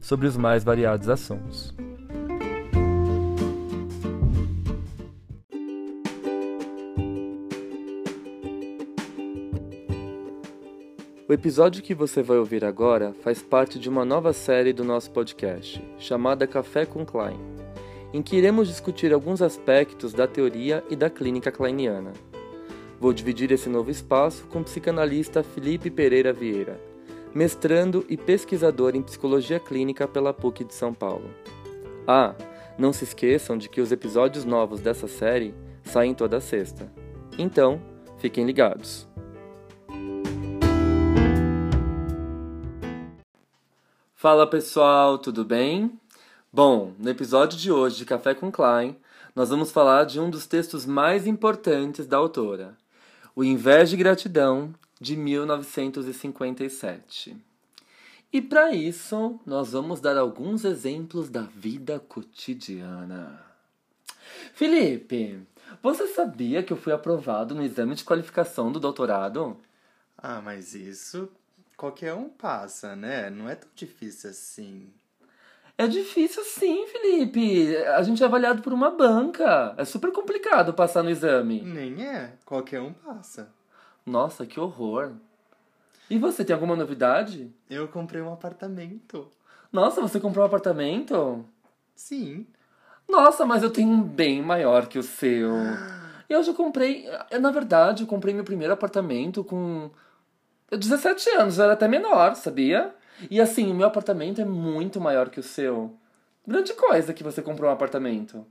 sobre os mais variados assuntos. O episódio que você vai ouvir agora faz parte de uma nova série do nosso podcast, chamada Café com Klein, em que iremos discutir alguns aspectos da teoria e da clínica kleiniana. Vou dividir esse novo espaço com o psicanalista Felipe Pereira Vieira, mestrando e pesquisador em psicologia clínica pela PUC de São Paulo. Ah, não se esqueçam de que os episódios novos dessa série saem toda sexta. Então, fiquem ligados. Fala pessoal, tudo bem? Bom, no episódio de hoje de Café com Klein, nós vamos falar de um dos textos mais importantes da autora, O Inveja e Gratidão, de 1957. E para isso, nós vamos dar alguns exemplos da vida cotidiana. Felipe, você sabia que eu fui aprovado no exame de qualificação do doutorado? Ah, mas isso qualquer um passa, né? Não é tão difícil assim. É difícil sim, Felipe. A gente é avaliado por uma banca. É super complicado passar no exame. Nem é. Qualquer um passa. Nossa, que horror. E você, tem alguma novidade? Eu comprei um apartamento. Nossa, você comprou um apartamento? Sim. Nossa, mas eu tenho um bem maior que o seu. Eu já comprei. Na verdade, eu comprei meu primeiro apartamento com 17 anos, eu era até menor, sabia? E assim, o meu apartamento é muito maior que o seu. Grande coisa que você comprou um apartamento.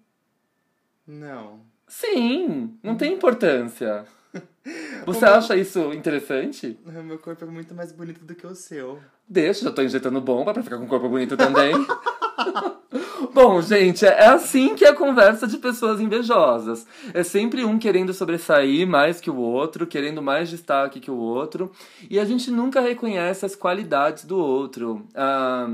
Não. Sim, não tem importância. Você acha isso interessante? O meu corpo é muito mais bonito do que o seu. Deixa, já tô injetando bomba pra ficar com o corpo bonito também. Bom, gente, é assim que é a conversa de pessoas invejosas. É sempre um querendo sobressair mais que o outro, querendo mais destaque que o outro, e a gente nunca reconhece as qualidades do outro. Ah,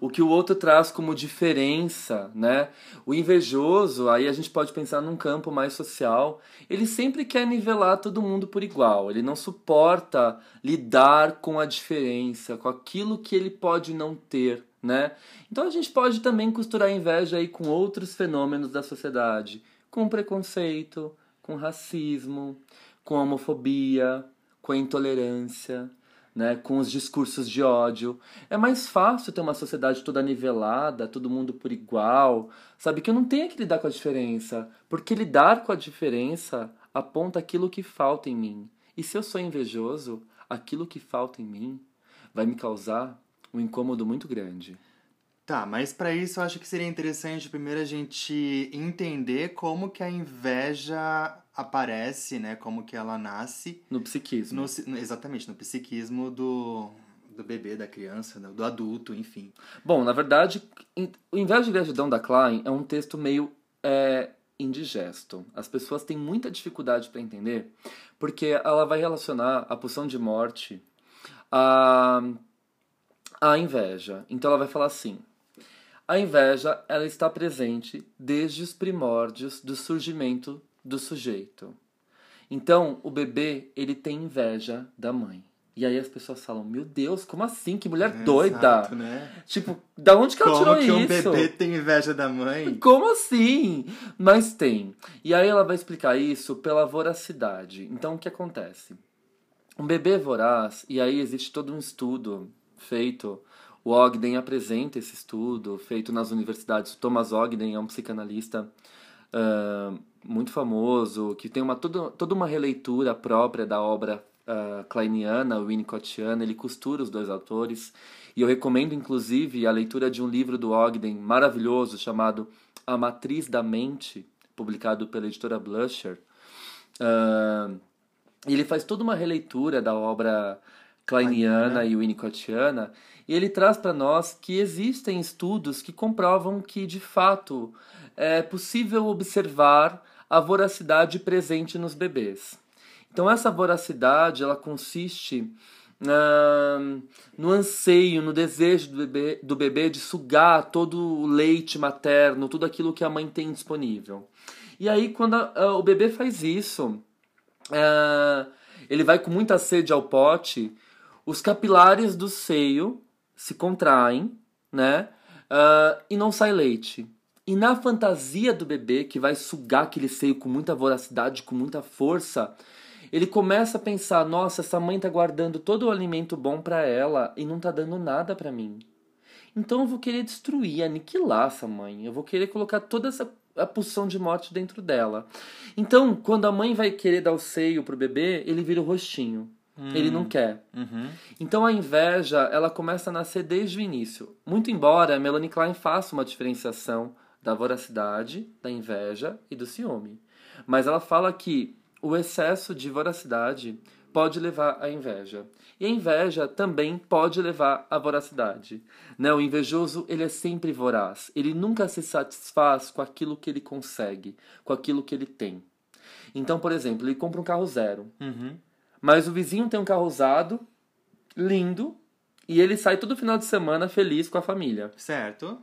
o que o outro traz como diferença, né? O invejoso, aí a gente pode pensar num campo mais social, ele sempre quer nivelar todo mundo por igual, ele não suporta lidar com a diferença, com aquilo que ele pode não ter, né? Então a gente pode também costurar a inveja aí com outros fenômenos da sociedade, com preconceito, com racismo, com homofobia, com a intolerância, né, com os discursos de ódio. É mais fácil ter uma sociedade toda nivelada, todo mundo por igual, sabe? Que eu não tenho que lidar com a diferença, porque lidar com a diferença aponta aquilo que falta em mim. E se eu sou invejoso, aquilo que falta em mim vai me causar um incômodo muito grande. Tá, mas para isso eu acho que seria interessante primeiro a gente entender como que a inveja aparece, né? Como que ela nasce. No psiquismo. No, exatamente, no psiquismo do, do bebê, da criança, do adulto, enfim. Bom, na verdade, o Inveja e Gratidão da Klein é um texto meio é, indigesto. As pessoas têm muita dificuldade para entender, porque ela vai relacionar a pulsão de morte a, a inveja. Então ela vai falar assim a inveja ela está presente desde os primórdios do surgimento do sujeito. Então, o bebê, ele tem inveja da mãe. E aí as pessoas falam, meu Deus, como assim? Que mulher é, doida! Exato, né? Tipo, da onde que ela como tirou que isso? um bebê tem inveja da mãe? Como assim? Mas tem. E aí ela vai explicar isso pela voracidade. Então, o que acontece? Um bebê voraz, e aí existe todo um estudo feito o Ogden apresenta esse estudo feito nas universidades. Thomas Ogden é um psicanalista uh, muito famoso, que tem uma, toda, toda uma releitura própria da obra uh, kleiniana, winnicottiana. Ele costura os dois autores. E eu recomendo, inclusive, a leitura de um livro do Ogden maravilhoso chamado A Matriz da Mente, publicado pela editora Blusher. Uh, ele faz toda uma releitura da obra kleiniana e winnicottiana, e ele traz para nós que existem estudos que comprovam que, de fato, é possível observar a voracidade presente nos bebês. Então, essa voracidade ela consiste no anseio, no desejo do bebê, do bebê de sugar todo o leite materno, tudo aquilo que a mãe tem disponível. E aí, quando a, o bebê faz isso, uh, ele vai com muita sede ao pote, os capilares do seio se contraem, né? Uh, e não sai leite. E na fantasia do bebê, que vai sugar aquele seio com muita voracidade, com muita força, ele começa a pensar: nossa, essa mãe tá guardando todo o alimento bom para ela e não tá dando nada para mim. Então eu vou querer destruir, aniquilar essa mãe. Eu vou querer colocar toda essa a pulsão de morte dentro dela. Então, quando a mãe vai querer dar o seio pro bebê, ele vira o rostinho. Hum. Ele não quer. Uhum. Então a inveja, ela começa a nascer desde o início. Muito embora a Melanie Klein faça uma diferenciação da voracidade, da inveja e do ciúme. Mas ela fala que o excesso de voracidade pode levar à inveja. E a inveja também pode levar à voracidade. Né? O invejoso, ele é sempre voraz. Ele nunca se satisfaz com aquilo que ele consegue, com aquilo que ele tem. Então, por exemplo, ele compra um carro zero. Uhum. Mas o vizinho tem um carro usado, lindo, e ele sai todo final de semana feliz com a família. Certo.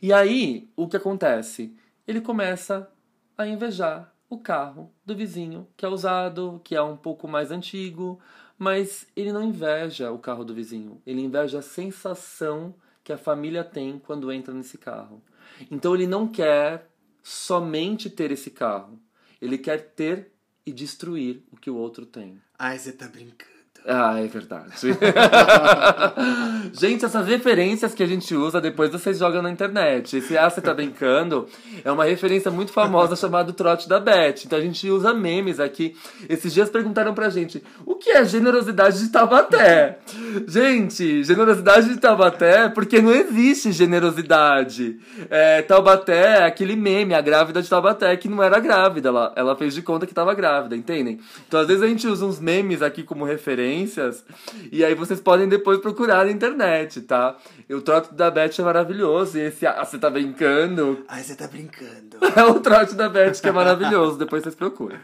E aí, o que acontece? Ele começa a invejar o carro do vizinho, que é usado, que é um pouco mais antigo, mas ele não inveja o carro do vizinho, ele inveja a sensação que a família tem quando entra nesse carro. Então ele não quer somente ter esse carro, ele quer ter e destruir o que o outro tem. Ai, você tá brincando. Ah, é verdade. gente, essas referências que a gente usa depois vocês jogam na internet. Esse Ah, você tá brincando é uma referência muito famosa chamada Trote da Beth. Então a gente usa memes aqui. Esses dias perguntaram pra gente o que é generosidade de Taubaté? gente, generosidade de Taubaté porque não existe generosidade. É, Taubaté é aquele meme, a grávida de Taubaté, que não era grávida. Ela, ela fez de conta que tava grávida, entendem? Então às vezes a gente usa uns memes aqui como referência referências. E aí vocês podem depois procurar na internet, tá? O trote da Beth é maravilhoso. E esse Ah, você tá brincando? Ai, você tá brincando. É o trote da Beth que é maravilhoso. depois vocês procuram.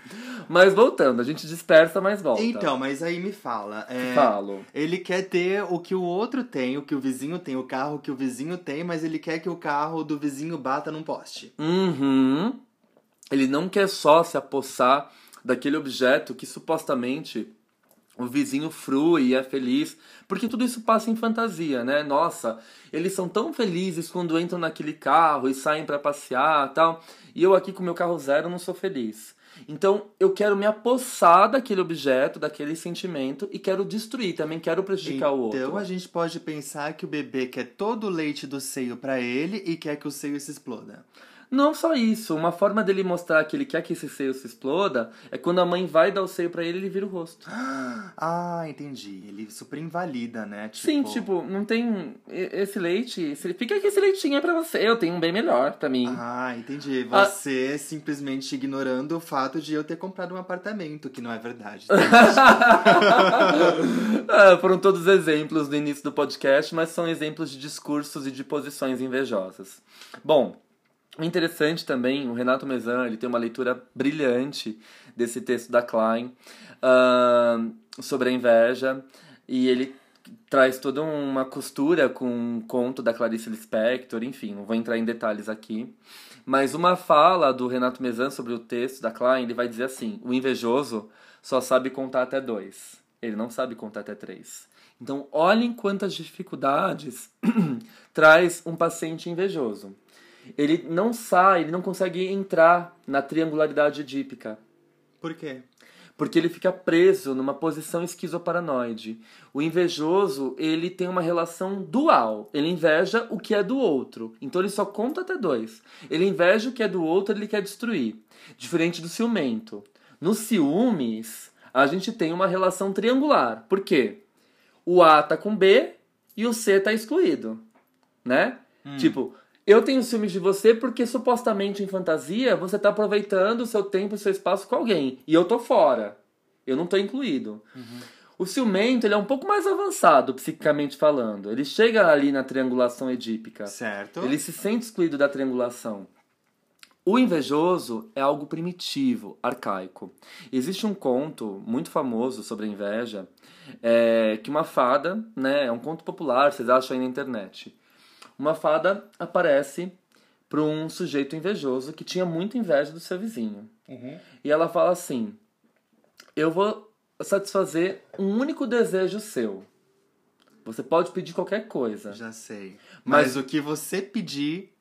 Mas voltando, a gente dispersa, mas volta. Então, mas aí me fala. É, Falo. Ele quer ter o que o outro tem, o que o vizinho tem, o carro que o vizinho tem, mas ele quer que o carro do vizinho bata num poste. Uhum. Ele não quer só se apossar daquele objeto que supostamente o vizinho frui e é feliz, porque tudo isso passa em fantasia, né? Nossa, eles são tão felizes quando entram naquele carro e saem para passear, tal, e eu aqui com meu carro zero não sou feliz. Então, eu quero me apossar daquele objeto, daquele sentimento e quero destruir, também quero prejudicar então, o outro. Então, a gente pode pensar que o bebê quer todo o leite do seio para ele e quer que o seio se exploda. Não só isso, uma forma dele mostrar que ele quer que esse seio se exploda é quando a mãe vai dar o seio para ele ele vira o rosto. Ah, entendi. Ele super invalida, né? Tipo... Sim, tipo, não tem esse leite, fica que esse leitinho é para você, eu tenho um bem melhor para mim. Ah, entendi. Você ah. simplesmente ignorando o fato de eu ter comprado um apartamento, que não é verdade. ah, foram todos exemplos no início do podcast, mas são exemplos de discursos e de posições invejosas. Bom, Interessante também, o Renato Mezan, ele tem uma leitura brilhante desse texto da Klein uh, sobre a inveja e ele traz toda uma costura com um conto da Clarice Lispector, enfim, não vou entrar em detalhes aqui. Mas uma fala do Renato Mezan sobre o texto da Klein, ele vai dizer assim: o invejoso só sabe contar até dois, ele não sabe contar até três. Então, olhem quantas dificuldades traz um paciente invejoso ele não sai, ele não consegue entrar na triangularidade edípica. Por quê? Porque ele fica preso numa posição esquizoparanoide. O invejoso, ele tem uma relação dual. Ele inveja o que é do outro. Então ele só conta até dois. Ele inveja o que é do outro, ele quer destruir. Diferente do ciumento. Nos ciúmes, a gente tem uma relação triangular. Por quê? O A tá com B e o C tá excluído. Né? Hum. Tipo, eu tenho ciúmes de você porque supostamente em fantasia você está aproveitando o seu tempo e o seu espaço com alguém. E eu tô fora. Eu não tô incluído. Uhum. O ciumento ele é um pouco mais avançado, psiquicamente falando. Ele chega ali na triangulação edípica. Certo. Ele se sente excluído da triangulação. O invejoso é algo primitivo, arcaico. Existe um conto muito famoso sobre a inveja, é, que uma fada, né, é um conto popular, vocês acham aí na internet. Uma fada aparece para um sujeito invejoso que tinha muita inveja do seu vizinho. E ela fala assim: Eu vou satisfazer um único desejo seu. Você pode pedir qualquer coisa. Já sei. Mas- Mas, o que você pedir,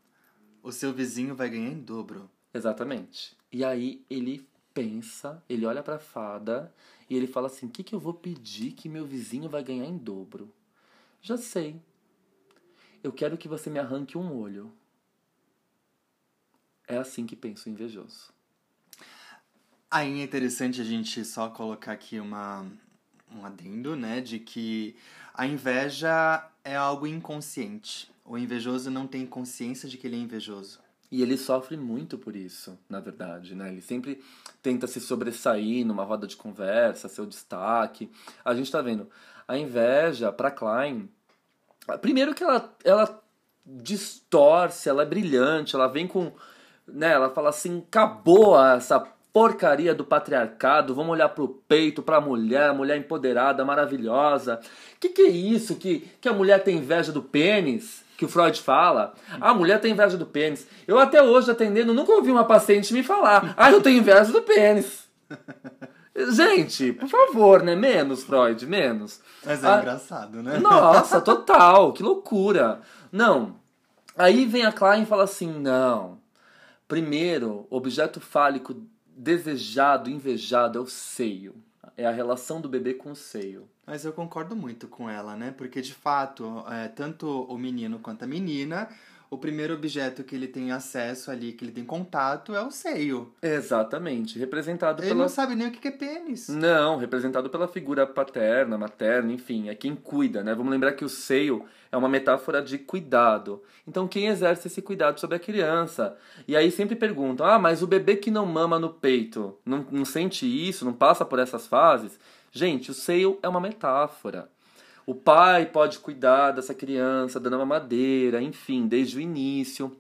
o seu vizinho vai ganhar em dobro. Exatamente. E aí ele pensa, ele olha pra fada e ele fala assim: O que, que eu vou pedir que meu vizinho vai ganhar em dobro? Já sei. Eu quero que você me arranque um olho. É assim que pensa o invejoso. Aí é interessante a gente só colocar aqui uma, um adendo, né? De que a inveja é algo inconsciente. O invejoso não tem consciência de que ele é invejoso. E ele sofre muito por isso, na verdade, né? Ele sempre tenta se sobressair numa roda de conversa, seu destaque. A gente tá vendo, a inveja para Klein, primeiro que ela ela distorce, ela é brilhante, ela vem com, né, ela fala assim, acabou essa porcaria do patriarcado, vamos olhar pro peito, pra mulher, mulher empoderada, maravilhosa. Que que é isso que que a mulher tem inveja do pênis? que o Freud fala, a mulher tem inveja do pênis. Eu até hoje atendendo, nunca ouvi uma paciente me falar, ah, eu tenho inveja do pênis. Gente, por favor, né? Menos, Freud, menos. Mas é Ah, engraçado, né? Nossa, total, que loucura. Não. Aí vem a Klein e fala assim: não. Primeiro, objeto fálico desejado, invejado é o seio. É a relação do bebê com o seio. Mas eu concordo muito com ela, né? Porque de fato, é, tanto o menino quanto a menina, o primeiro objeto que ele tem acesso ali, que ele tem contato, é o seio. Exatamente. Representado Ele pela. não sabe nem o que que é pênis. Não, representado pela figura paterna, materna, enfim, é quem cuida, né? Vamos lembrar que o seio é uma metáfora de cuidado. Então, quem exerce esse cuidado sobre a criança? E aí sempre perguntam: ah, mas o bebê que não mama no peito, não, não sente isso, não passa por essas fases? Gente, o seio é uma metáfora. O pai pode cuidar dessa criança, dando uma madeira, enfim, desde o início.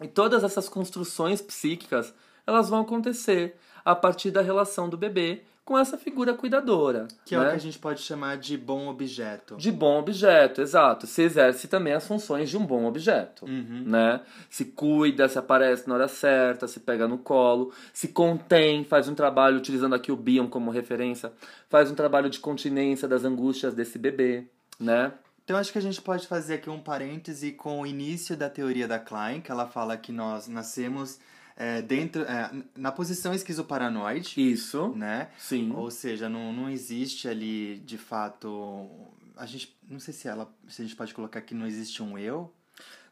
E todas essas construções psíquicas, elas vão acontecer a partir da relação do bebê com essa figura cuidadora. Que é né? o que a gente pode chamar de bom objeto. De bom objeto, exato. Se exerce também as funções de um bom objeto, Uhum. né? Se cuida, se aparece na hora certa, se pega no colo, se contém, faz um trabalho, utilizando aqui o Bion como referência, faz um trabalho de continência das angústias desse bebê, né? Então acho que a gente pode fazer aqui um parêntese com o início da teoria da Klein, que ela fala que nós nascemos é, dentro é, na posição esquizoparanoide, Isso, né? sim. Ou seja, não, não existe ali de fato. A gente. Não sei se ela. Se a gente pode colocar que não existe um eu.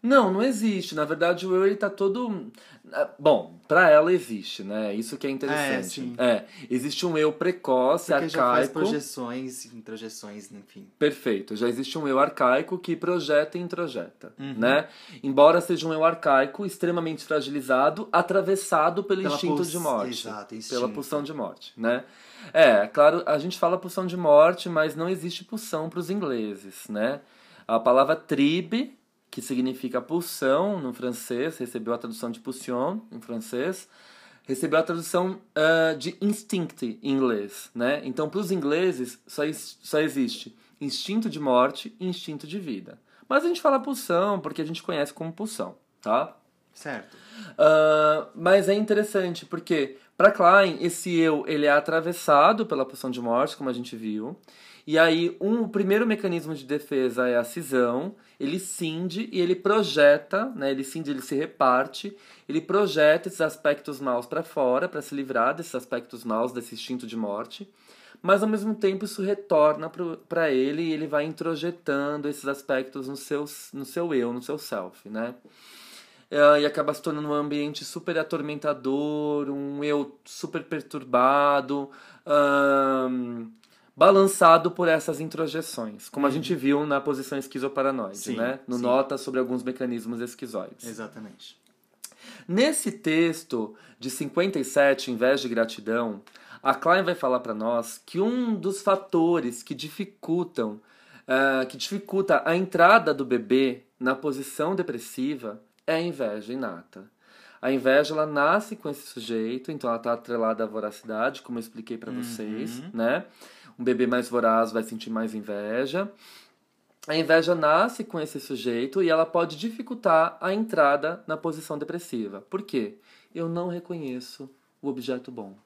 Não, não existe. Na verdade, o eu ele tá todo. ah, Bom, pra ela existe, né? Isso que é interessante. É, sim. É, existe um eu precoce, Porque já faz arcaico. projeções, introjeções, enfim. Perfeito. Já existe um eu arcaico que projeta e introjeta, Uhum. né? Embora seja um eu arcaico extremamente fragilizado, atravessado pelo Pela instinto de morte. Exato, Pela instinto. pulsão de morte, né? É, claro, a gente fala pulsão de morte, mas não existe pulsão para os ingleses, né? A palavra tribe, que significa pulsão no francês, recebeu a tradução de pulsion em francês, recebeu a tradução ah, de instinct em inglês, né? Então, para os ingleses, só, só existe instinto de morte e instinto de vida. Mas a gente fala pulsão porque a gente conhece como pulsão, tá? Certo. Ah, mas é interessante porque para Klein esse eu ele é atravessado pela pulsão de morte, como a gente viu. E aí um o primeiro mecanismo de defesa é a cisão. Ele cinde e ele projeta, né? Ele cinde, ele se reparte. Ele projeta esses aspectos maus para fora para se livrar desses aspectos maus desse instinto de morte. Mas ao mesmo tempo isso retorna para ele e ele vai introjetando esses aspectos no seu, no seu eu, no seu self, né? É, e acaba se tornando um ambiente super atormentador, um eu super perturbado, balançado por essas introjeções, como a gente viu na posição esquizoparanoide, Sim, né? No sim. nota sobre alguns mecanismos esquizoides. Exatamente. Nesse texto de 57, Inveja e Gratidão, A Klein vai falar para nós que um dos fatores que dificultam, uh, que dificulta a entrada do bebê na posição depressiva é a inveja inata. A inveja ela nasce com esse sujeito, então ela está atrelada à voracidade, como eu expliquei para uhum. vocês, né? Um bebê mais voraz vai sentir mais inveja. A inveja nasce com esse sujeito e ela pode dificultar a entrada na posição depressiva. Por quê? Eu não reconheço o objeto bom.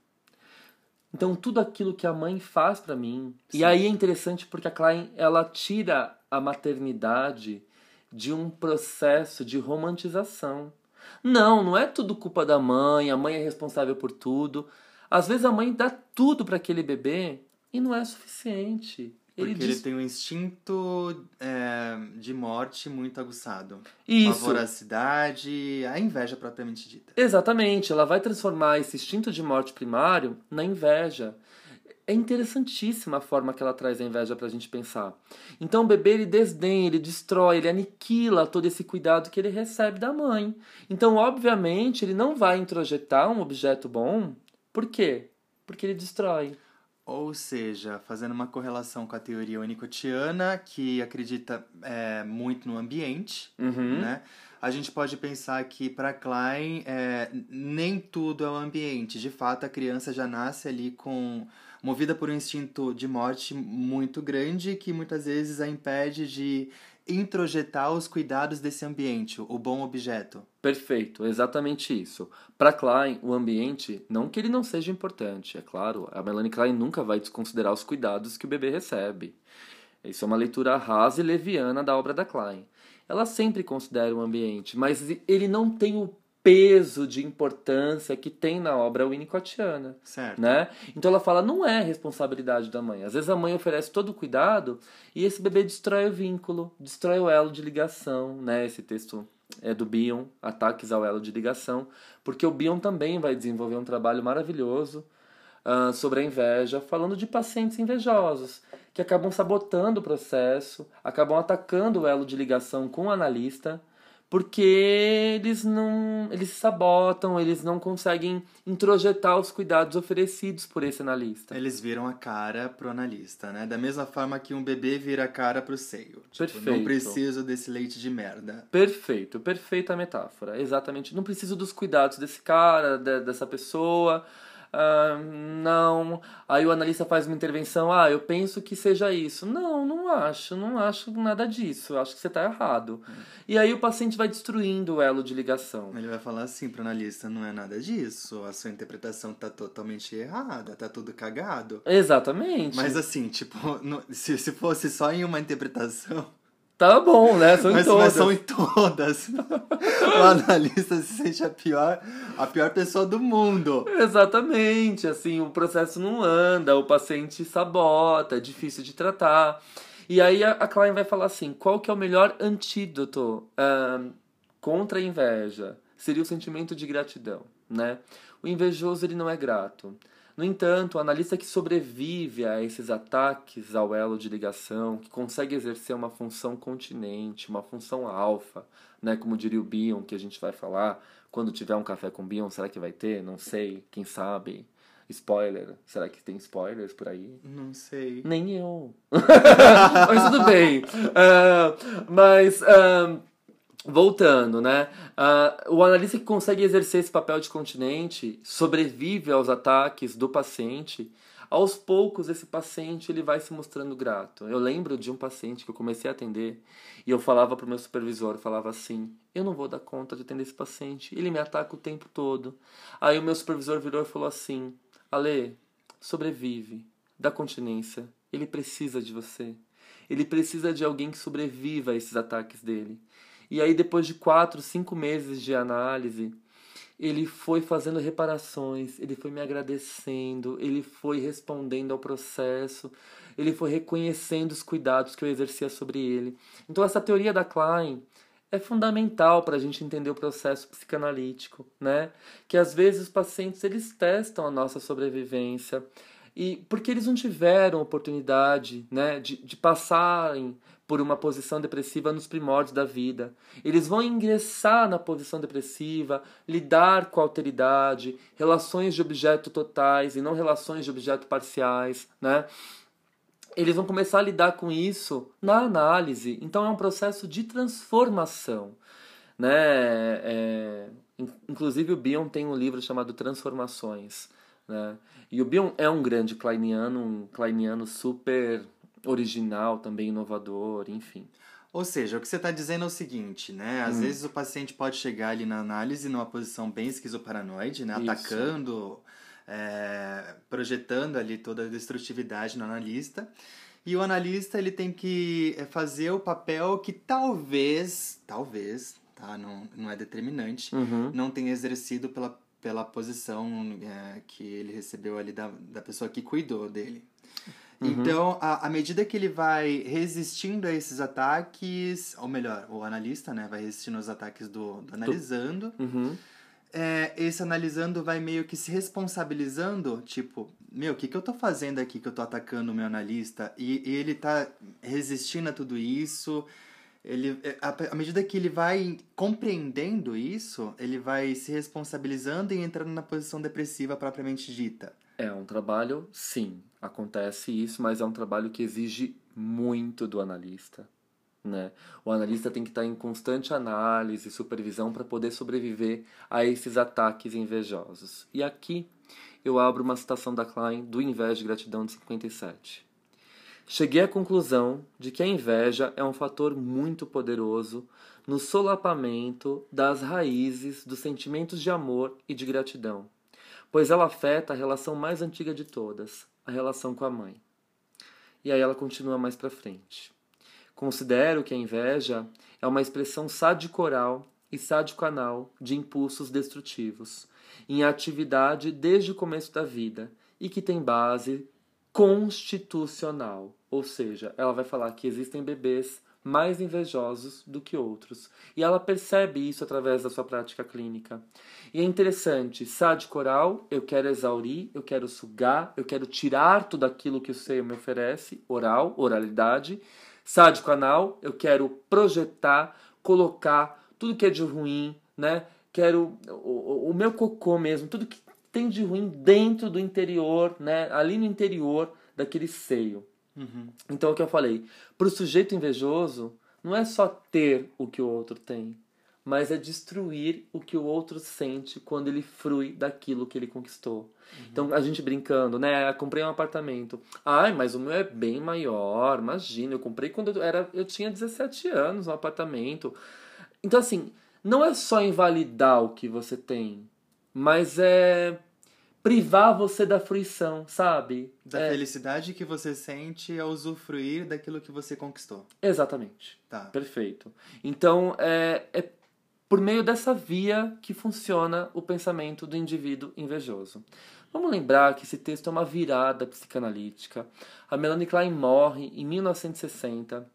Então tudo aquilo que a mãe faz para mim, Sim. e aí é interessante porque a Klein ela tira a maternidade de um processo de romantização. Não, não é tudo culpa da mãe, a mãe é responsável por tudo. Às vezes a mãe dá tudo para aquele bebê e não é suficiente. Ele Porque diz... ele tem um instinto é, de morte muito aguçado. Isso. A voracidade, a inveja propriamente dita. Exatamente. Ela vai transformar esse instinto de morte primário na inveja. É interessantíssima a forma que ela traz a inveja pra gente pensar. Então o bebê ele desdenha, ele destrói, ele aniquila todo esse cuidado que ele recebe da mãe. Então, obviamente, ele não vai introjetar um objeto bom. Por quê? Porque ele destrói. Ou seja, fazendo uma correlação com a teoria unicotiana, que acredita é, muito no ambiente, uhum. né? A gente pode pensar que para Klein é, nem tudo é o ambiente. De fato, a criança já nasce ali com movida por um instinto de morte muito grande que muitas vezes a impede de introjetar os cuidados desse ambiente, o bom objeto. Perfeito, exatamente isso. Para Klein, o ambiente, não que ele não seja importante, é claro, a Melanie Klein nunca vai desconsiderar os cuidados que o bebê recebe. Isso é uma leitura rasa e leviana da obra da Klein. Ela sempre considera o ambiente, mas ele não tem o peso de importância que tem na obra winnicottiana. Certo. Né? Então ela fala, não é responsabilidade da mãe. Às vezes a mãe oferece todo o cuidado e esse bebê destrói o vínculo, destrói o elo de ligação, né? Esse texto é do Bion, Ataques ao Elo de Ligação, porque o Bion também vai desenvolver um trabalho maravilhoso uh, sobre a inveja, falando de pacientes invejosos, que acabam sabotando o processo, acabam atacando o elo de ligação com o analista, porque eles não eles sabotam, eles não conseguem introjetar os cuidados oferecidos por esse analista. Eles viram a cara pro analista, né? Da mesma forma que um bebê vira a cara pro seio. Tipo, Perfeito. Não preciso desse leite de merda. Perfeito, perfeita metáfora. Exatamente. Não preciso dos cuidados desse cara, dessa pessoa ah, não. Aí o analista faz uma intervenção, ah, eu penso que seja isso. Não, não acho, não acho nada disso, acho que você está errado. Hum. E aí o paciente vai destruindo o elo de ligação. Ele vai falar assim pro analista, não é nada disso, a sua interpretação tá totalmente errada, tá tudo cagado. Exatamente. Mas assim, tipo, se, se fosse só em uma interpretação... Tá bom, né? São mas, em todas. Mas são em todas. o analista se sente a pior, a pior pessoa do mundo. Exatamente. Assim, o processo não anda, o paciente sabota, é difícil de tratar. E aí a, Klein vai falar assim: qual que é o melhor antídoto contra a inveja? Seria o sentimento de gratidão, né? O invejoso ele não é grato. No entanto, o analista que sobrevive a esses ataques ao elo de ligação, que consegue exercer uma função continente, uma função alfa, né, como diria o Bion, que a gente vai falar, quando tiver um café com Bion, será que vai ter? Não sei, quem sabe. Spoiler, será que tem spoilers por aí? Não sei. Nem eu. mas tudo bem. Uh, mas. Uh, Voltando, né? Uh, o analista que consegue exercer esse papel de continente sobrevive aos ataques do paciente. Aos poucos, esse paciente ele vai se mostrando grato. Eu lembro de um paciente que eu comecei a atender e eu falava para o meu supervisor, falava assim, eu não vou dar conta de atender esse paciente, ele me ataca o tempo todo. Aí o meu supervisor virou e falou assim, Ale, sobrevive, dá continência, ele precisa de você. Ele precisa de alguém que sobreviva a esses ataques dele. E aí, depois de quatro, cinco meses de análise, ele foi fazendo reparações, ele foi me agradecendo, ele foi respondendo ao processo, ele foi reconhecendo os cuidados que eu exercia sobre ele. Então, essa teoria da Klein é fundamental para a gente entender o processo psicanalítico, né? Que às vezes os pacientes eles testam a nossa sobrevivência, E porque eles não tiveram oportunidade né, de, de passarem por uma posição depressiva nos primórdios da vida. Eles vão ingressar na posição depressiva, lidar com a alteridade, relações de objeto totais e não relações de objeto parciais, né? Eles vão começar a lidar com isso na análise. Então é um processo de transformação, né? É, inclusive o Bion tem um livro chamado Transformações, né? E o Bion é um grande kleiniano, um kleiniano super original, também inovador, enfim. Ou seja, o que você está dizendo é o seguinte, né? Às hum. vezes o paciente pode chegar ali na análise numa posição bem esquizoparanoide, né? Isso. Atacando, é, projetando ali toda a destrutividade no analista. E o analista ele tem que é, fazer o papel que talvez, talvez, tá? Não, não é determinante, uhum. não tenha exercido pela, pela posição é, que ele recebeu ali da, da pessoa que cuidou dele. Uhum. Então, à medida que ele vai resistindo a esses ataques, ou melhor, o analista né, vai resistindo aos ataques do, do analisando, uhum. é, esse analisando vai meio que se responsabilizando, tipo, meu, o que, que eu tô fazendo aqui que eu tô atacando o meu analista? E, e ele tá resistindo a tudo isso. Ele, é, à medida que ele vai compreendendo isso, ele vai se responsabilizando e entrando na posição depressiva propriamente dita. É um trabalho, sim, acontece isso, mas é um trabalho que exige muito do analista. Né? O analista tem que estar em constante análise e supervisão para poder sobreviver a esses ataques invejosos. E aqui eu abro uma citação da Klein do Inveja e Gratidão de 57. Cheguei à conclusão de que a inveja é um fator muito poderoso no solapamento das raízes dos sentimentos de amor e de gratidão, pois ela afeta a relação mais antiga de todas, a relação com a mãe. E aí ela continua mais para frente. Considero que a inveja é uma expressão sádico-oral e sádico-anal de impulsos destrutivos, em atividade desde o começo da vida e que tem base constitucional, ou seja, ela vai falar que existem bebês mais invejosos do que outros. E ela percebe isso através da sua prática clínica. E é interessante, sádico oral, eu quero exaurir, eu quero sugar, eu quero tirar tudo aquilo que o seio me oferece, oral, oralidade. Sádico anal, eu quero projetar, colocar tudo que é de ruim, né? Quero o, o meu cocô mesmo, tudo que tem de ruim dentro do interior, né? Ali no interior daquele seio. Uhum. Então, é o que eu falei, para o sujeito invejoso, não é só ter o que o outro tem, mas é destruir o que o outro sente quando ele frui daquilo que ele conquistou. Uhum. Então, a gente brincando, né? Eu comprei um apartamento. Ai, mas o meu é bem maior, imagina. Eu comprei quando eu, era, eu tinha 17 anos, um apartamento. Então, assim, não é só invalidar o que você tem, mas é privar você da fruição, sabe? Da é... felicidade que você sente ao usufruir daquilo que você conquistou. Exatamente. Tá. Perfeito. Então, é, é por meio dessa via que funciona o pensamento do indivíduo invejoso. Vamos lembrar que esse texto é uma virada psicanalítica. A Melanie Klein morre em 1960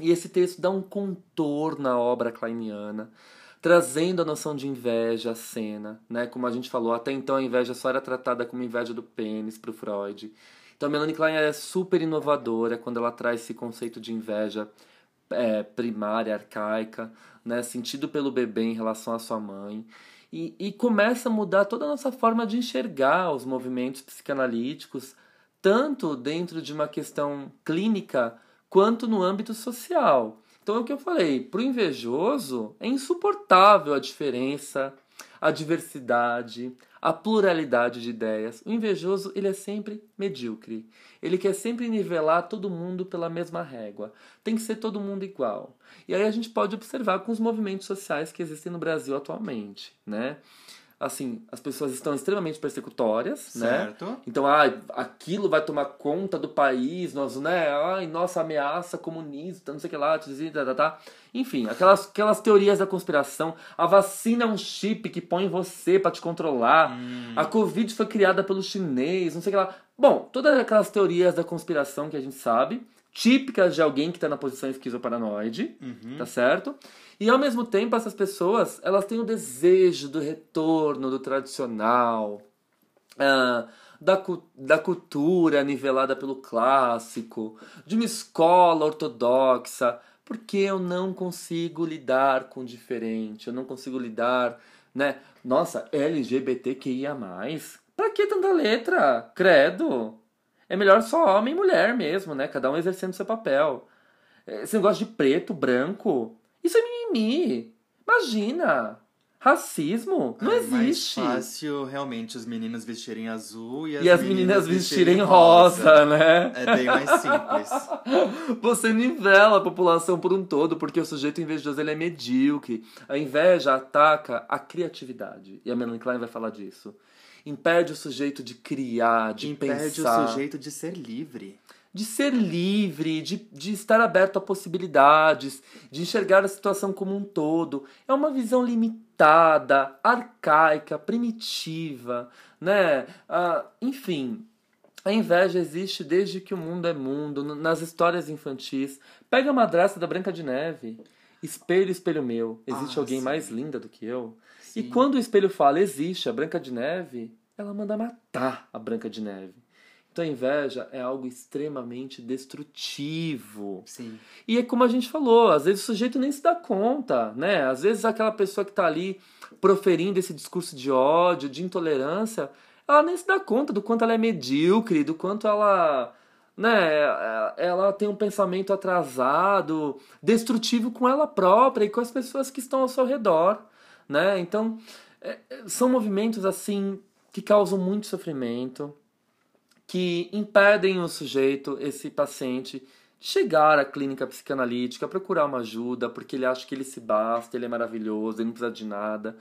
e esse texto dá um contorno à obra kleiniana trazendo a noção de inveja à cena, né? Como a gente falou, até então a inveja só era tratada como inveja do pênis para o Freud. Então Melanie Klein é super inovadora quando ela traz esse conceito de inveja é, primária, arcaica, né? Sentido pelo bebê em relação à sua mãe. E, e começa a mudar toda a nossa forma de enxergar os movimentos psicanalíticos, tanto dentro de uma questão clínica quanto no âmbito social. Então é o que eu falei, pro invejoso é insuportável a diferença, a diversidade, a pluralidade de ideias. O invejoso, ele é sempre medíocre. Ele quer sempre nivelar todo mundo pela mesma régua. Tem que ser todo mundo igual. E aí a gente pode observar com os movimentos sociais que existem no Brasil atualmente, né? Assim, as pessoas estão extremamente persecutórias, né? certo. né? Então, ah, aquilo vai tomar conta do país, nós, né? Ai, nossa ameaça comunista, não sei o que lá, tá, tá, tá. Enfim, aquelas, aquelas teorias da conspiração. A vacina é um chip que põe em você para te controlar. Hum. A Covid foi criada pelo chinês, não sei o que lá. Bom, todas aquelas teorias da conspiração que a gente sabe, típicas de alguém que está na posição esquizoparanoide, uhum. tá certo? E ao mesmo tempo, essas pessoas, elas têm o desejo do retorno do tradicional, uh, da, da cultura nivelada pelo clássico, de uma escola ortodoxa, porque eu não consigo lidar com o diferente, eu não consigo lidar, né? Nossa, LGBTQIA+, pra que tanta letra? Credo! É melhor só homem e mulher mesmo, né? Cada um exercendo seu papel. Esse negócio de preto, branco, isso é mimimi. Imagina! Racismo não é existe. mais fácil realmente os meninos vestirem azul e as, E as meninas vestirem rosa, né? É bem mais simples. Você nivela a população por um todo, porque o sujeito invejoso ele é medíocre. A inveja ataca a criatividade. E a Melanie Klein vai falar disso. Impede o sujeito de criar, de Impede pensar. o sujeito de ser livre. De ser livre, de, de estar aberto a possibilidades, de enxergar a situação como um todo. É uma visão limitada, arcaica, primitiva, né? Ah, enfim, a inveja existe desde que o mundo é mundo, nas histórias infantis. Pega a madrasta da Branca de Neve. Espelho, espelho meu. Existe Ah, alguém sim. mais linda do que eu? E Sim. quando o espelho fala existe a Branca de Neve, ela manda matar a Branca de Neve. Então a inveja é algo extremamente destrutivo. Sim. E é como a gente falou, às vezes o sujeito nem se dá conta, né? Às vezes aquela pessoa que tá ali proferindo esse discurso de ódio, de intolerância, ela nem se dá conta do quanto ela é medíocre, do quanto ela, né, ela tem um pensamento atrasado, destrutivo com ela própria e com as pessoas que estão ao seu redor, né? Então, é, é, são movimentos assim que causam muito sofrimento, que impedem o sujeito, esse paciente, de chegar à clínica psicanalítica, procurar uma ajuda, porque ele acha que ele se basta, ele é maravilhoso, ele não precisa de nada.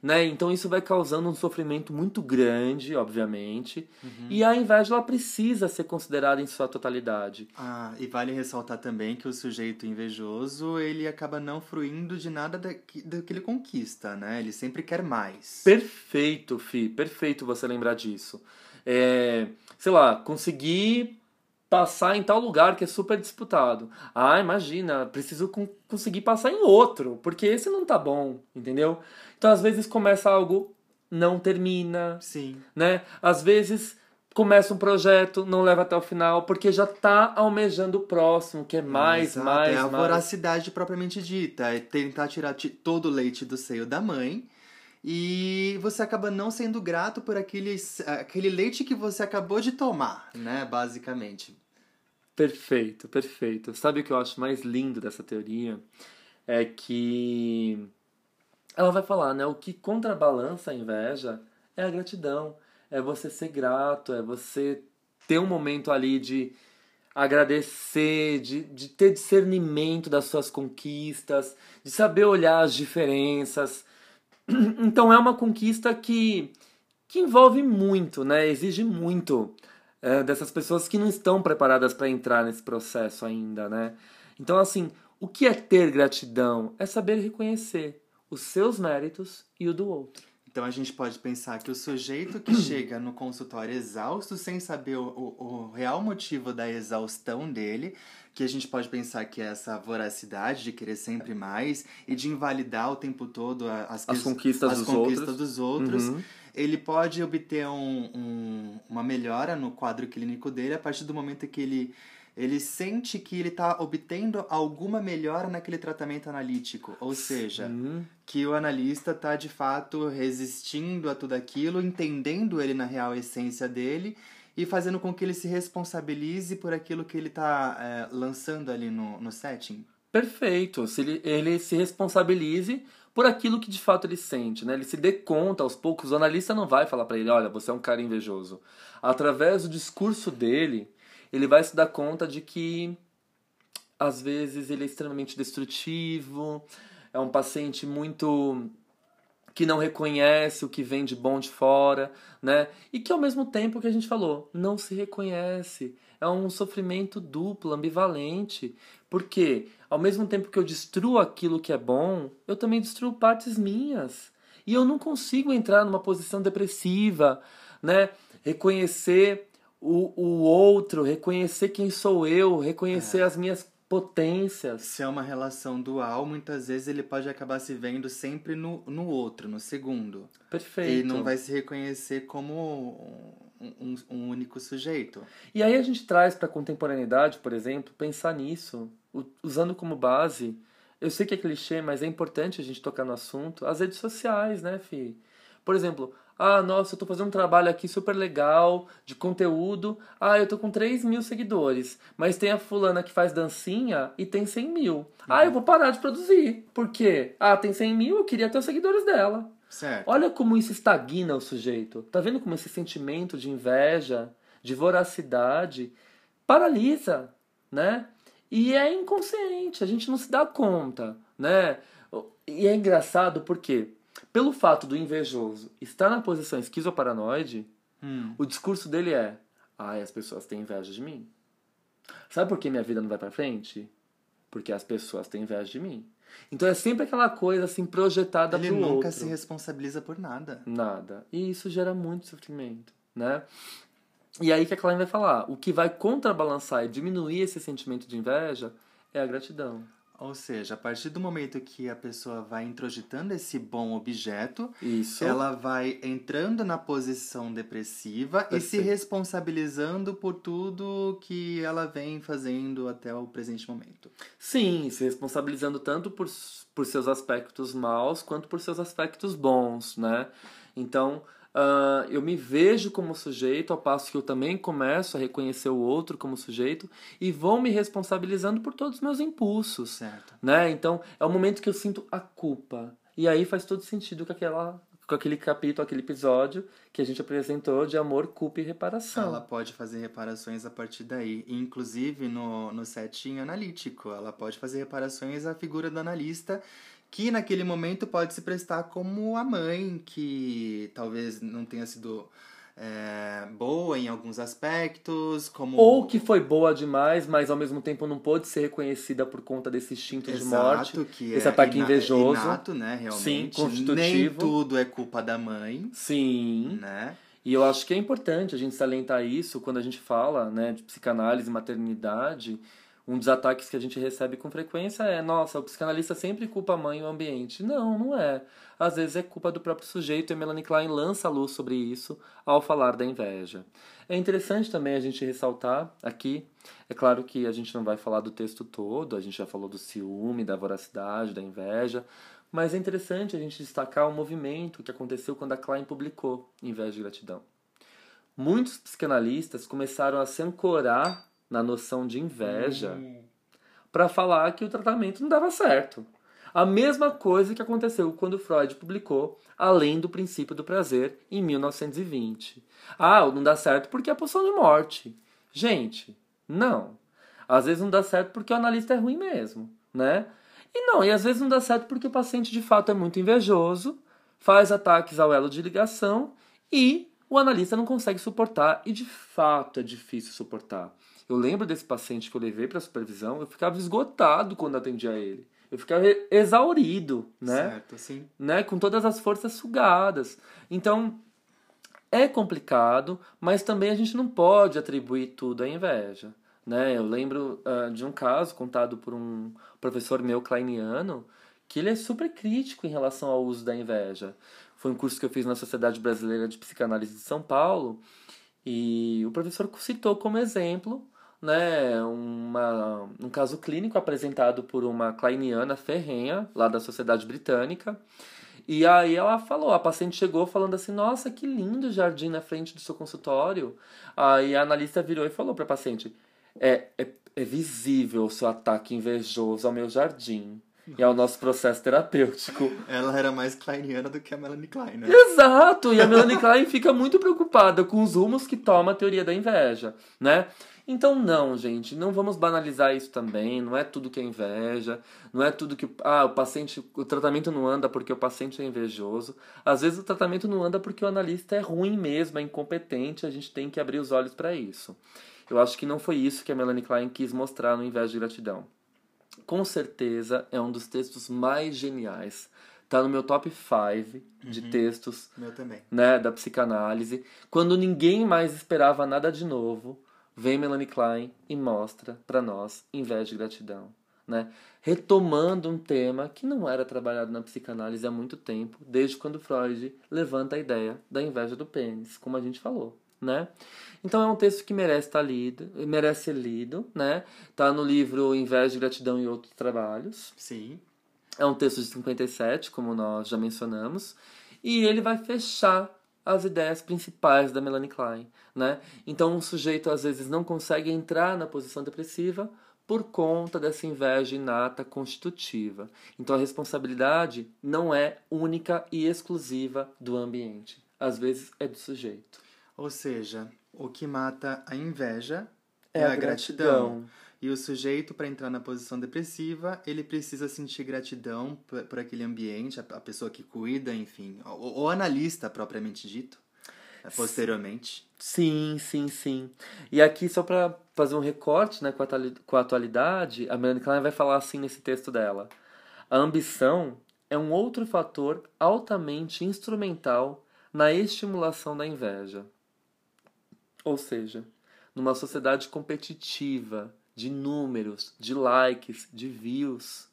Né? Então isso vai causando um sofrimento muito grande, obviamente. E a inveja ela precisa ser considerada em sua totalidade. Ah, e vale ressaltar também que o sujeito invejoso, ele acaba não fruindo de nada da- que- do que ele conquista, né? Ele sempre quer mais. Perfeito, Fi, perfeito você lembrar disso. É, sei lá, conseguir passar em tal lugar que é super disputado. Ah, imagina, preciso con- conseguir passar em outro, porque esse não tá bom, entendeu? Então às vezes começa algo, não termina, Sim. né? Às vezes começa um projeto, não leva até o final, porque já tá almejando o próximo, que é mais, Exato, mais, É a mais. voracidade propriamente dita. É tentar tirar ti- todo o leite do seio da mãe. E você acaba não sendo grato por aquele, aquele leite que você acabou de tomar, né? Basicamente. Perfeito, perfeito. Sabe o que eu acho mais lindo dessa teoria? É que ela vai falar, né? O que contrabalança a inveja é a gratidão. É você ser grato, é você ter um momento ali de agradecer, de, de ter discernimento das suas conquistas, de saber olhar as diferenças. Então é uma conquista que, que envolve muito, né? Exige muito é, dessas pessoas que não estão preparadas para entrar nesse processo ainda, né? Então, assim, o que é ter gratidão? É saber reconhecer os seus méritos e o do outro. Então a gente pode pensar que o sujeito que chega no consultório exausto, sem saber o, o, o real motivo da exaustão dele, que a gente pode pensar que é essa voracidade de querer sempre mais e de invalidar o tempo todo as, As conquistas as dos conquistas outros. dos outros, Uhum. ele pode obter um, um- uma melhora no quadro clínico dele a partir do momento que ele, ele sente que ele está obtendo alguma melhora naquele tratamento analítico. Ou seja, Hum, que o analista está de fato resistindo a tudo aquilo, entendendo ele na real essência dele e fazendo com que ele se responsabilize por aquilo que ele está lançando ali no, no setting. perfeito. Se ele, ele se responsabilize por aquilo que de fato ele sente, né? Ele se dê conta aos poucos. O analista não vai falar para ele, olha, você é um cara invejoso. Através do discurso dele, ele vai se dar conta de que às vezes ele é extremamente destrutivo, é um paciente muito que não reconhece o que vem de bom de fora, né? E que ao mesmo tempo que a gente falou, não se reconhece. É um sofrimento duplo, ambivalente, porque ao mesmo tempo que eu destruo aquilo que é bom, eu também destruo partes minhas. E eu não consigo entrar numa posição depressiva, né? Reconhecer o, o outro, reconhecer quem sou eu, reconhecer as minhas potências. Se é uma relação dual, muitas vezes ele pode acabar se vendo sempre no, no outro, no segundo. Perfeito. Ele não vai se reconhecer como um, um único sujeito. E aí a gente traz para a contemporaneidade, por exemplo, pensar nisso, usando como base. Eu sei que é clichê, mas é importante a gente tocar no assunto. As redes sociais, né, Fi? Por exemplo, ah, nossa, eu tô fazendo um trabalho aqui super legal, de conteúdo. Ah, eu tô com 3 mil seguidores. Mas tem a fulana que faz dancinha e tem 100 mil. Uhum. Ah, eu vou parar de produzir. Por quê? Ah, tem 100 mil, eu queria ter os seguidores dela. Certo. Olha como isso estagna o sujeito. Tá vendo como esse sentimento de inveja, de voracidade, paralisa, né? E é inconsciente, a gente não se dá conta, né? E é engraçado porque pelo fato do invejoso estar na posição esquizoparanoide, hum. o discurso dele é: ai, as pessoas têm inveja de mim. Sabe por que minha vida não vai para frente? Porque as pessoas têm inveja de mim. Então é sempre aquela coisa assim projetada Ele pro outro. Ele nunca se responsabiliza por nada. Nada. E isso gera muito sofrimento, né? E aí que a Klein vai falar, o que vai contrabalançar e diminuir esse sentimento de inveja é a gratidão. Ou seja, a partir do momento que a pessoa vai introjetando esse bom objeto, Isso. ela vai entrando na posição depressiva Perfeito. e se responsabilizando por tudo que ela vem fazendo até o presente momento. Sim, se responsabilizando tanto por, por seus aspectos maus quanto por seus aspectos bons, né? Então, Uh, eu me vejo como sujeito, ao passo que eu também começo a reconhecer o outro como sujeito e vou me responsabilizando por todos os meus impulsos. Certo. Né? Então, é o momento que eu sinto a culpa. E aí faz todo sentido com, aquela, com aquele capítulo, aquele episódio que a gente apresentou de amor, culpa e reparação. Ela pode fazer reparações a partir daí. Inclusive, no, no setting analítico, ela pode fazer reparações à figura do analista que naquele momento pode se prestar como a mãe, que talvez não tenha sido é, boa em alguns aspectos, como... Ou que foi boa demais, mas ao mesmo tempo não pôde ser reconhecida por conta desse instinto Exato, de morte, que esse é ataque ina invejoso. Inato, né, realmente. Sim, constitutivo. Nem tudo é culpa da mãe. Sim. Né? E eu acho que é importante a gente salientar isso quando a gente fala né, de psicanálise maternidade, um dos ataques que a gente recebe com frequência é: nossa, o psicanalista sempre culpa a mãe e o ambiente. Não, não é. Às vezes é culpa do próprio sujeito e Melanie Klein lança a luz sobre isso ao falar da inveja. É interessante também a gente ressaltar aqui, é claro que a gente não vai falar do texto todo, a gente já falou do ciúme, da voracidade, da inveja, mas é interessante a gente destacar o movimento que aconteceu quando a Klein publicou Inveja e Gratidão. Muitos psicanalistas começaram a se ancorar na noção de inveja uhum. para falar que o tratamento não dava certo. A mesma coisa que aconteceu quando Freud publicou Além do Princípio do Prazer em 1920. Ah, não dá certo porque é a poção de morte. Gente, não. Às vezes não dá certo porque o analista é ruim mesmo, né? E não, e às vezes não dá certo porque o paciente de fato é muito invejoso, faz ataques ao elo de ligação e o analista não consegue suportar e de fato é difícil suportar. Eu lembro desse paciente que eu levei para supervisão, eu ficava esgotado quando atendia ele. Eu ficava exaurido, né? Certo, sim. Né? Com todas as forças sugadas. Então, é complicado, mas também a gente não pode atribuir tudo à inveja. Né? Eu lembro uh, de um caso contado por um professor meu kleiniano que ele é super crítico em relação ao uso da inveja. Foi um curso que eu fiz na Sociedade Brasileira de Psicanálise de São Paulo e o professor citou como exemplo né, uma, um caso clínico apresentado por uma kleiniana ferrenha, lá da Sociedade Britânica. E aí ela falou, a paciente chegou falando assim, nossa, que lindo jardim na frente do seu consultório. Aí a analista virou e falou para a paciente, é, é, é visível o seu ataque invejoso ao meu jardim e ao nosso processo terapêutico. Ela era mais kleiniana do que a Melanie Klein, né? Exato! E a Melanie Klein fica muito preocupada com os rumos que toma a teoria da inveja, né? Então, não, gente, não vamos banalizar isso também. Não é tudo que é inveja, não é tudo que. Ah, o paciente. O tratamento não anda porque o paciente é invejoso. Às vezes o tratamento não anda porque o analista é ruim mesmo, é incompetente, a gente tem que abrir os olhos para isso. Eu acho que não foi isso que a Melanie Klein quis mostrar no Inveja de Gratidão. Com certeza é um dos textos mais geniais. Tá no meu top 5 de uhum. textos meu também. Né, da psicanálise. Quando ninguém mais esperava nada de novo vem Melanie Klein e mostra para nós inveja e gratidão, né? Retomando um tema que não era trabalhado na psicanálise há muito tempo, desde quando Freud levanta a ideia da inveja do pênis, como a gente falou, né? Então é um texto que merece estar lido, merece ser lido, né? Tá no livro Inveja, Gratidão e Outros Trabalhos. Sim. É um texto de 57, como nós já mencionamos, e ele vai fechar as ideias principais da Melanie Klein, né? Então o sujeito às vezes não consegue entrar na posição depressiva por conta dessa inveja inata constitutiva. Então a responsabilidade não é única e exclusiva do ambiente. Às vezes é do sujeito. Ou seja, o que mata a inveja É a gratidão. E o sujeito, para entrar na posição depressiva, ele precisa sentir gratidão por, por aquele ambiente, a, a pessoa que cuida, enfim, o, o analista propriamente dito, eh, posteriormente. Sim, sim, sim. E aqui, só para fazer um recorte né, com, a, atualidade, a Melanie Klein vai falar assim nesse texto dela. A ambição é um outro fator altamente instrumental na estimulação da inveja. Ou seja, numa sociedade competitiva, de números, de likes, de views,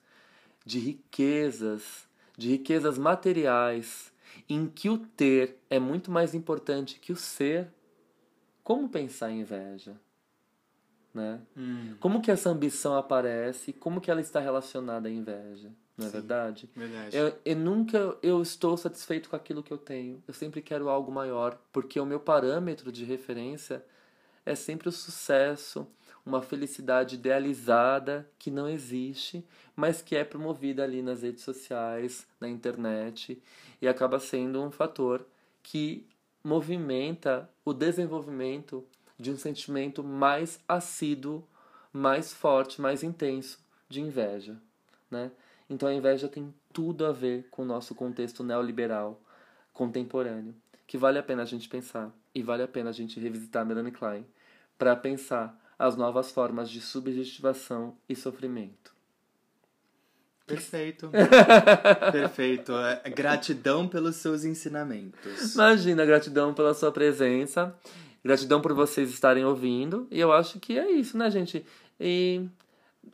de riquezas, de riquezas materiais, em que o ter é muito mais importante que o ser, como pensar em inveja? Né? Hum, Como que essa ambição aparece? Como que ela está relacionada à inveja? Não é Sim. verdade? verdade. Eu, eu nunca eu estou satisfeito com aquilo que eu tenho. Eu sempre quero algo maior, porque o meu parâmetro de referência é sempre o sucesso, uma felicidade idealizada que não existe, mas que é promovida ali nas redes sociais, na internet, e acaba sendo um fator que movimenta o desenvolvimento de um sentimento mais assíduo, mais forte, mais intenso de inveja, né? Então a inveja tem tudo a ver com o nosso contexto neoliberal contemporâneo, que vale a pena a gente pensar e vale a pena a gente revisitar Melanie Klein para pensar as novas formas de subjetivação e sofrimento. Perfeito. Perfeito. É, Gratidão pelos seus ensinamentos. Imagina, gratidão pela sua presença, gratidão por vocês estarem ouvindo, e eu acho que é isso, né, gente? E,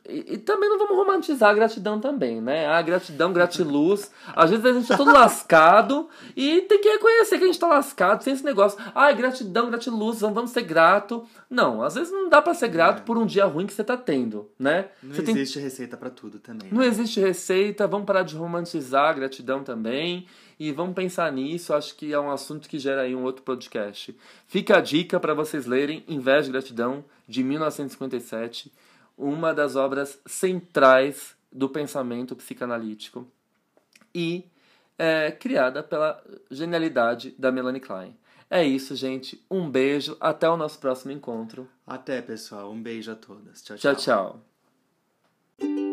e, e também não vamos romantizar a gratidão também, né? A gratidão, gratiluz. Às vezes a gente tá todo lascado e tem que reconhecer que a gente tá lascado, sem esse negócio. Ai, gratidão, gratiluz, vamos vamos ser grato. Não, às vezes não dá pra ser grato É. por um dia ruim que você tá tendo, né? Não Você tem existe receita pra tudo também. não né? existe receita, vamos parar de romantizar a gratidão também e vamos pensar nisso. Acho que é um assunto que gera aí um outro podcast. Fica a dica para vocês lerem Inveja e Gratidão, de 1957, uma das obras centrais do pensamento psicanalítico e é, criada pela genialidade da Melanie Klein. É isso, gente. Um beijo. Até o nosso próximo encontro. Até, pessoal. Um beijo a todas. Tchau, Tchau, tchau.